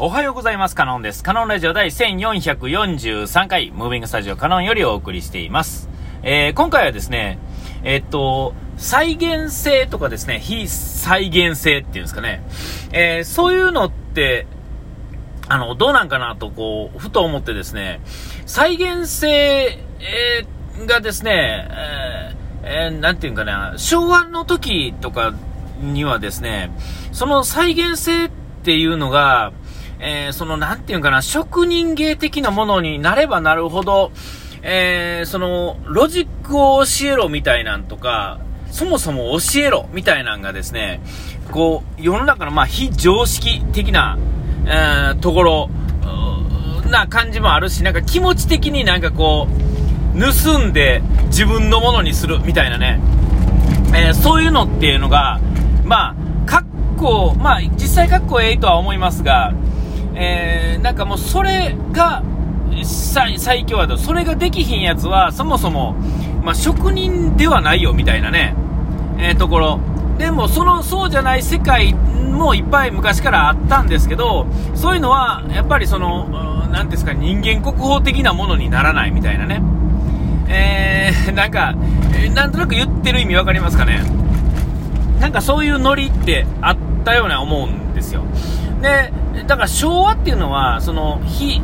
おはようございます。カノンです。カノンラジオ第1443回、ムービングスタジオカノンよりお送りしています。えー、今回はですね、えっと、再現性とかですね、非再現性っていうんですかね、えー、そういうのって、あの、どうなんかなと、こう、ふと思ってですね、再現性、えーがですね、えーえーなんていうんかな、昭和の時とかにはですね、その再現性っていうのが、えーその、なんていうかな、職人芸的なものになればなるほど、えーその、ロジックを教えろみたいなんとか、そもそも教えろみたいなんがですね、こう、世の中のまあ非常識的な、えーところ、な感じもあるし、なんか気持ち的になんかこう、盗んで自分のものにするみたいなね、えーそういうのっていうのが、まあ、かっこ、まあ、実際かっこええとは思いますが、えーなんかもうそれが、最強やと、それができひんやつは、そもそも、まあ、職人ではないよ、みたいなね、えーところ。でも、その、そうじゃない世界もいっぱい昔からあったんですけど、そういうのは、やっぱりその、うんなんていうんですか、人間国宝的なものにならないみたいなね。えー、なんか、えなんとなく言ってる意味わかりますかねなんかそういうノリってあったような思うんですよ。で、だから昭和っていうのは、その、非、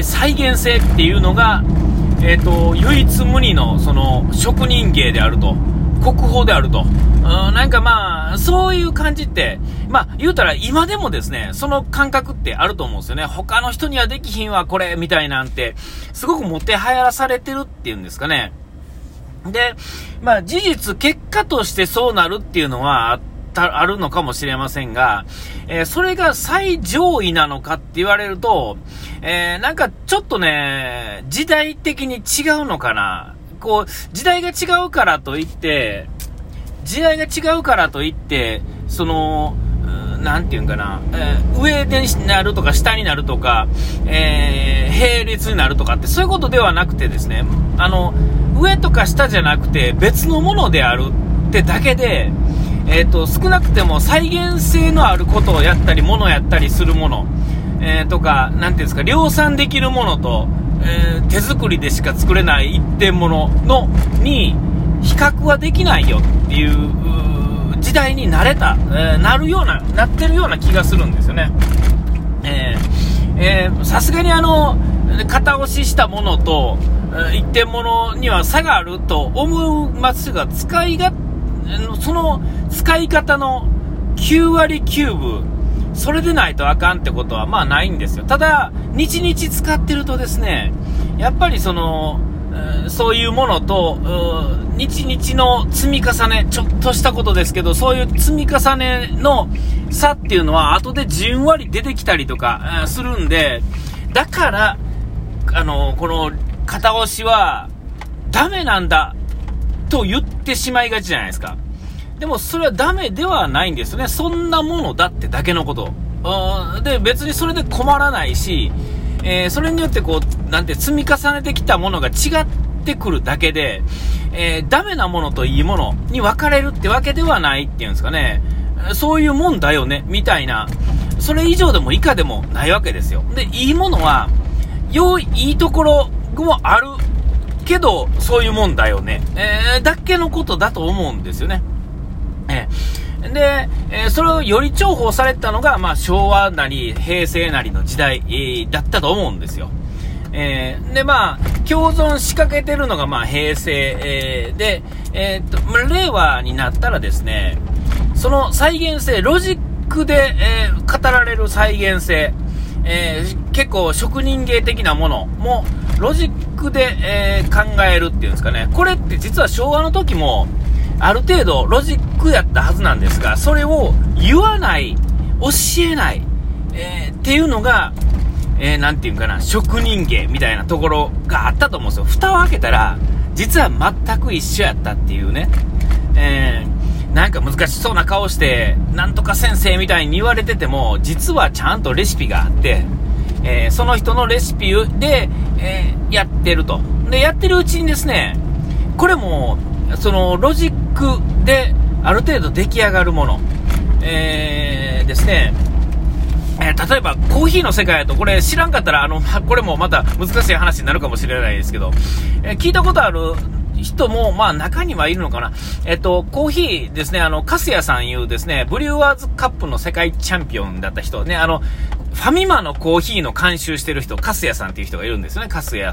再現性っていうのが、えっ、と、唯一無二の、その、職人芸であると。国宝であると。うん、なんかまあ、そういう感じって、まあ、言うたら今でもですね、その感覚ってあると思うんですよね。他の人にはできひんわ、これ、みたいなんて、すごくもてはやらされてるっていうんですかね。で、まあ事実、結果としてそうなるっていうのはあってた、あるのかもしれませんが、えーそれが最上位なのかって言われると、えーなんかちょっとね、時代的に違うのかな。こう、時代が違うからといって、時代が違うからといって、その、なんていうんかな、えー上でなるとか下になるとか、えー並列になるとかってそういうことではなくてですね、あの、上とか下じゃなくて別のものであるってだけで、えっ、と、少なくても再現性のあることをやったり、ものやったりするもの、えーとか、なんていうんですか、量産できるものと、えー手作りでしか作れない一点ものの、に、比較はできないよっていうう時代になれた、えーなるような、なってるような気がするんですよね。えーえさすがにあの、型押ししたものと、えー一点物には差があると思いますが、使いが、あのその使い方の9割9分、それでないとあかんってことはまあないんですよ。ただ、日々使ってるとですね、やっぱりその、そういうものと、日々の積み重ね、ちょっとしたことですけど、そういう積み重ねの差っていうのは後でじんわり出てきたりとか、するんで、だから、あの、この片押しはダメなんだと言ってしまいがちじゃないですか。でもそれはダメではないんですよね。そんなものだってだけのこと。で、別にそれで困らないし、えーそれによってこう、なんて積み重ねてきたものが違ってくるだけで、えーダメなものといいものに分かれるってわけではないっていうんですかね。そういうもんだよね、みたいな。それ以上でも以下でもないわけですよ。で、いいものは、良い、いいところもあるけど、そういうもんだよね。えーだけのことだと思うんですよね。えーで、えーそれをより重宝されたのが、まあ、昭和なり、平成なりの時代、えーだったと思うんですよ。えーで、まあ、共存しかけてるのが、まあ、平成、えーで、えーっと、まあ令和になったらですね、その再現性、ロジックで、え語られる再現性、えー結構職人芸的なものも、ロジックで、えー考えるっていうんですかね。これって実は昭和の時も、ある程度ロジックやったはずなんですが、それを言わない、教えない、えーっていうのが、えーなんていうんかな、職人芸みたいなところがあったと思うんですよ。蓋を開けたら、実は全く一緒やったっていうね。えーなんか難しそうな顔して、なんとか先生みたいに言われてても、実はちゃんとレシピがあって、えーその人のレシピで、えーやってると。で、やってるうちにですね、これも、そのロジックである程度出来上がるもの、えーですね、えー、例えばコーヒーの世界だと、これ知らんかったら、あの、これもまた難しい話になるかもしれないですけど、えー、聞いたことある人も、まあ中にはいるのかな。えっと、コーヒーですね、あの、カスヤさんいうですね、ブリュワーズカップの世界チャンピオンだった人ね、あの、ファミマのコーヒーの監修してる人、カスヤさんっていう人がいるんですよね、カスヤ。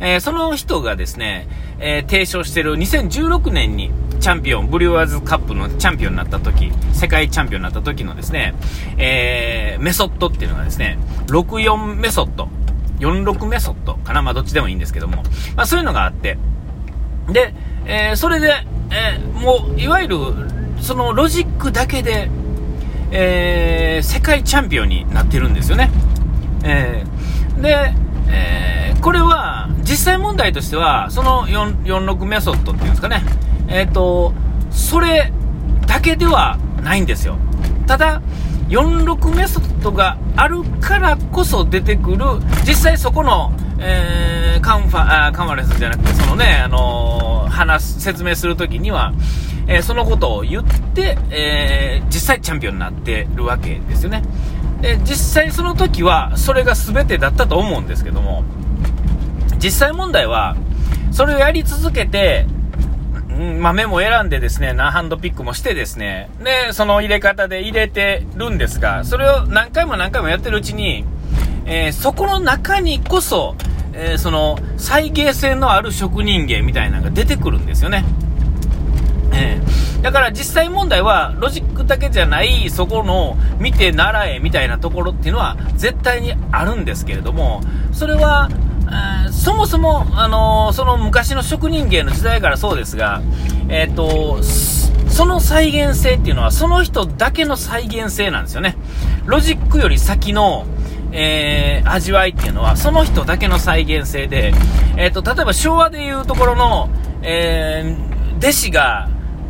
えー、その人がですね、えー、提唱してる2016年にチャンピオン、ブリュワーズカップのチャンピオンになった時、世界チャンピオンになった時のですね、えー、メソッドっていうのがですね、64メソッド、46メソッドかな、まあどっちでもいいんですけども、まあそういうのがあって、で、えー、それで、えー、もう、いわゆる、そのロジックだけで、えー、世界チャンピオンになってるんですよね。えー、で、え、これは、実際問題としては、その46メソッドっていうんですかね、えっ、と、それだけではないんですよ。ただ、46メソッドがあるからこそ出てくる、実際そこの、えー、カンファ、あカンファレンスじゃなくて、そのね、あのー、話、説明するときには、えー、そのことを言って、えー、実際チャンピオンになってるわけですよね。で、実際その時は、それが全てだったと思うんですけども、実際問題は、それをやり続けて、まあ、メモ選んでですね、ナハンドピックもしてですね、で、その入れ方で入れてるんですが、それを何回も何回もやってるうちに、えー、そこの中にこそ、えー、その、再現性のある職人芸みたいなのが出てくるんですよね。えー、だから実際問題は、ロジックだけじゃない、そこの見て習えみたいなところっていうのは絶対にあるんですけれども、それは、そもそも、あのー、その昔の職人芸の時代からそうですが、えっ、ー、と、その再現性っていうのは、その人だけの再現性なんですよね。ロジックより先の、えー、味わいっていうのは、その人だけの再現性で、えっ、と、例えば昭和でいうところの、え弟子が、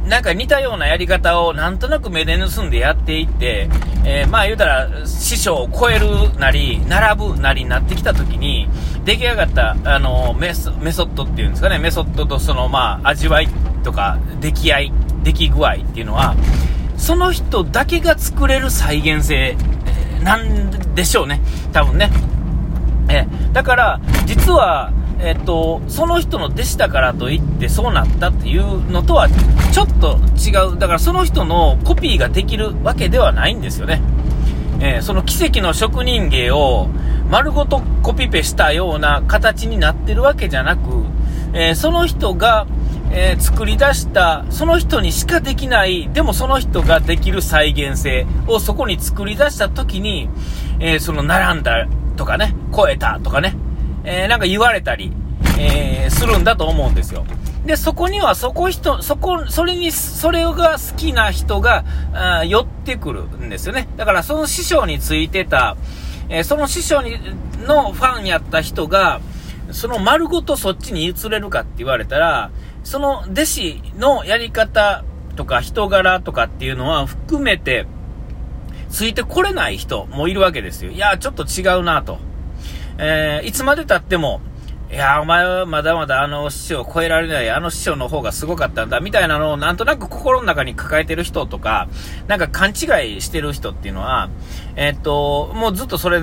なんか似たようなやり方をなんとなく目で盗んでやっていって、えー、まあ言うたら師匠を超えるなり、並ぶなりになってきた時に、出来上がった、あのメソ、メソッドっていうんですかね、メソッドとそのまあ味わいとか出来合い、出来具合っていうのは、その人だけが作れる再現性なんでしょうね、多分ね。えだから、実は、えっと、その人の弟子だからといってそうなったっていうのとはちょっと違う。だからその人のコピーができるわけではないんですよね。えー、その奇跡の職人芸を丸ごとコピペしたような形になってるわけじゃなく、えー、その人が、えー、作り出した、その人にしかできない、でもその人ができる再現性をそこに作り出した時に、えその並んだとかね、超えたとかね、えー、なんか言われたり、えー、するんだと思うんですよ。で、そこには、そこ人、そこ、それに、それが好きな人が、あ寄ってくるんですよね。だから、その師匠についてた、えー、その師匠に、のファンやった人が、その丸ごとそっちに移れるかって言われたら、その弟子のやり方とか人柄とかっていうのは含めて、ついてこれない人もいるわけですよ。いや、ちょっと違うなと。えー、いつまで経っても、いや、お前はまだまだあの師匠を超えられない、あの師匠の方がすごかったんだ、みたいなのをなんとなく心の中に抱えてる人とか、なんか勘違いしてる人っていうのは、えー、っと、もうずっとそれ、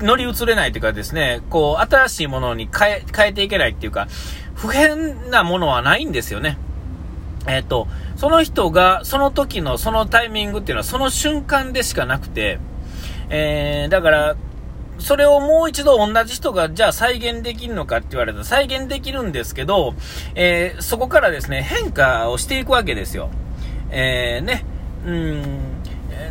乗り移れないというかですね、こう、新しいものに変え、変えていけないっていうか、不変なものはないんですよね。えっ、と、その人が、その時のそのタイミングっていうのはその瞬間でしかなくて、えー、だから、それをもう一度同じ人が、じゃあ再現できるのかって言われたら再現できるんですけど、えー、そこからですね、変化をしていくわけですよ。えー、ね、うん、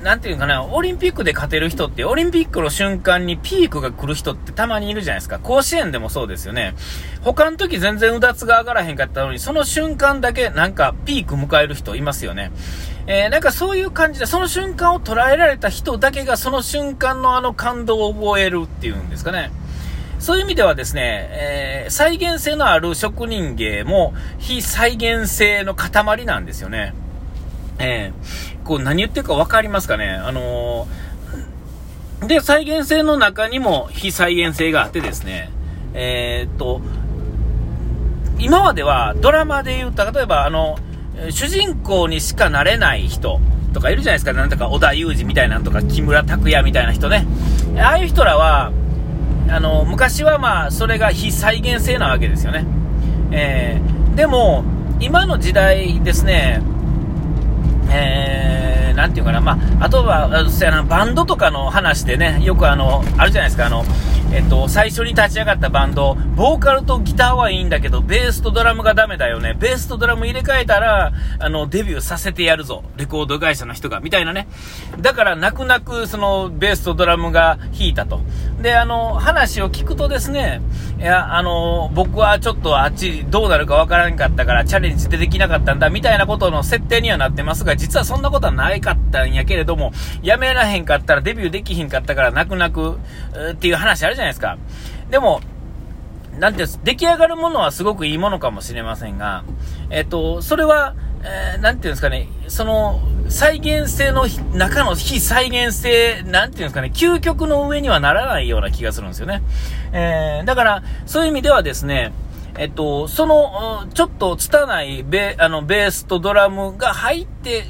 なんていうかな、オリンピックで勝てる人って、オリンピックの瞬間にピークが来る人ってたまにいるじゃないですか。甲子園でもそうですよね。他の時全然うだつが上がらへんかったのに、その瞬間だけなんかピーク迎える人いますよね。えー、なんかそういう感じで、その瞬間を捉えられた人だけがその瞬間のあの感動を覚えるっていうんですかね。そういう意味ではですね、えー、再現性のある職人芸も非再現性の塊なんですよね。えー、こう何言ってるか分かりますかねあのー、で、再現性の中にも非再現性があってですね、え、っと、今まではドラマで言うと、例えばあの、主人公にしかなれない人とかいるじゃないですか。なんとか小田裕二みたいなんとか、木村拓哉みたいな人ね。ああいう人らは、あの、昔はまあ、それが非再現性なわけですよね。えー、でも、今の時代ですね、えー、なんていうかな、まあ、あとは、そうやな、バンドとかの話でね、よくあの、あるじゃないですか、あの、えっと、最初に立ち上がったバンド、ボーカルとギターはいいんだけど、ベースとドラムがダメだよね。ベースとドラム入れ替えたら、あの、デビューさせてやるぞ。レコード会社の人が、みたいなね。だから、泣く泣く、その、ベースとドラムが弾いたと。で、あの、話を聞くとですね、いや、あの、僕はちょっとあっちどうなるかわからんかったから、チャレンジでできなかったんだ、みたいなことの設定にはなってますが、実はそんなことはないかったんやけれども、やめらへんかったらデビューできひんかったから、泣く泣く、っていう話あるじゃないですか。じゃないでも、なんていうんです、出来上がるものはすごくいいものかもしれませんが、えっと、それは、えー、なんていうんですかね、その、再現性の中の非再現性、なんていうんですかね、究極の上にはならないような気がするんですよね。えー、だから、そういう意味ではですね、えっと、その、ちょっと拙いベあのベースとドラムが入って、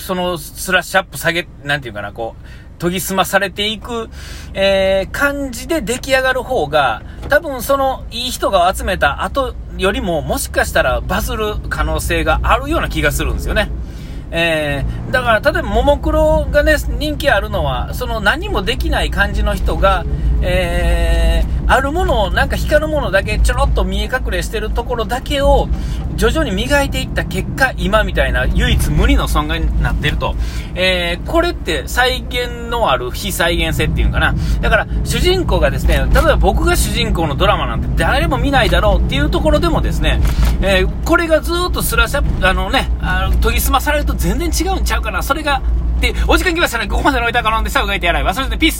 そのスラッシュアップ下げ、なんていうかな、こう、研ぎ澄まされていく、えー、感じで出来上がる方が、多分そのいい人が集めた後よりも、もしかしたらバズる可能性があるような気がするんですよね。えー、だから、例えば、ももクロがね、人気あるのは、その何もできない感じの人が、えー、あるものを、なんか光るものだけちょろっと見え隠れしてるところだけを、徐々に磨いていった結果、今みたいな唯一無二の損害になってると。えー、これって再現のある非再現性っていうかな。だから、主人公がですね、例えば僕が主人公のドラマなんて誰も見ないだろうっていうところでもですね、えー、これがずっとスラシャあのね、あの研ぎ澄まされると全然違うんちゃうかな。それが、で、お時間来ましたね。ここまでのおいたかなんで、さあ、うがいてやらい。忘れずにピース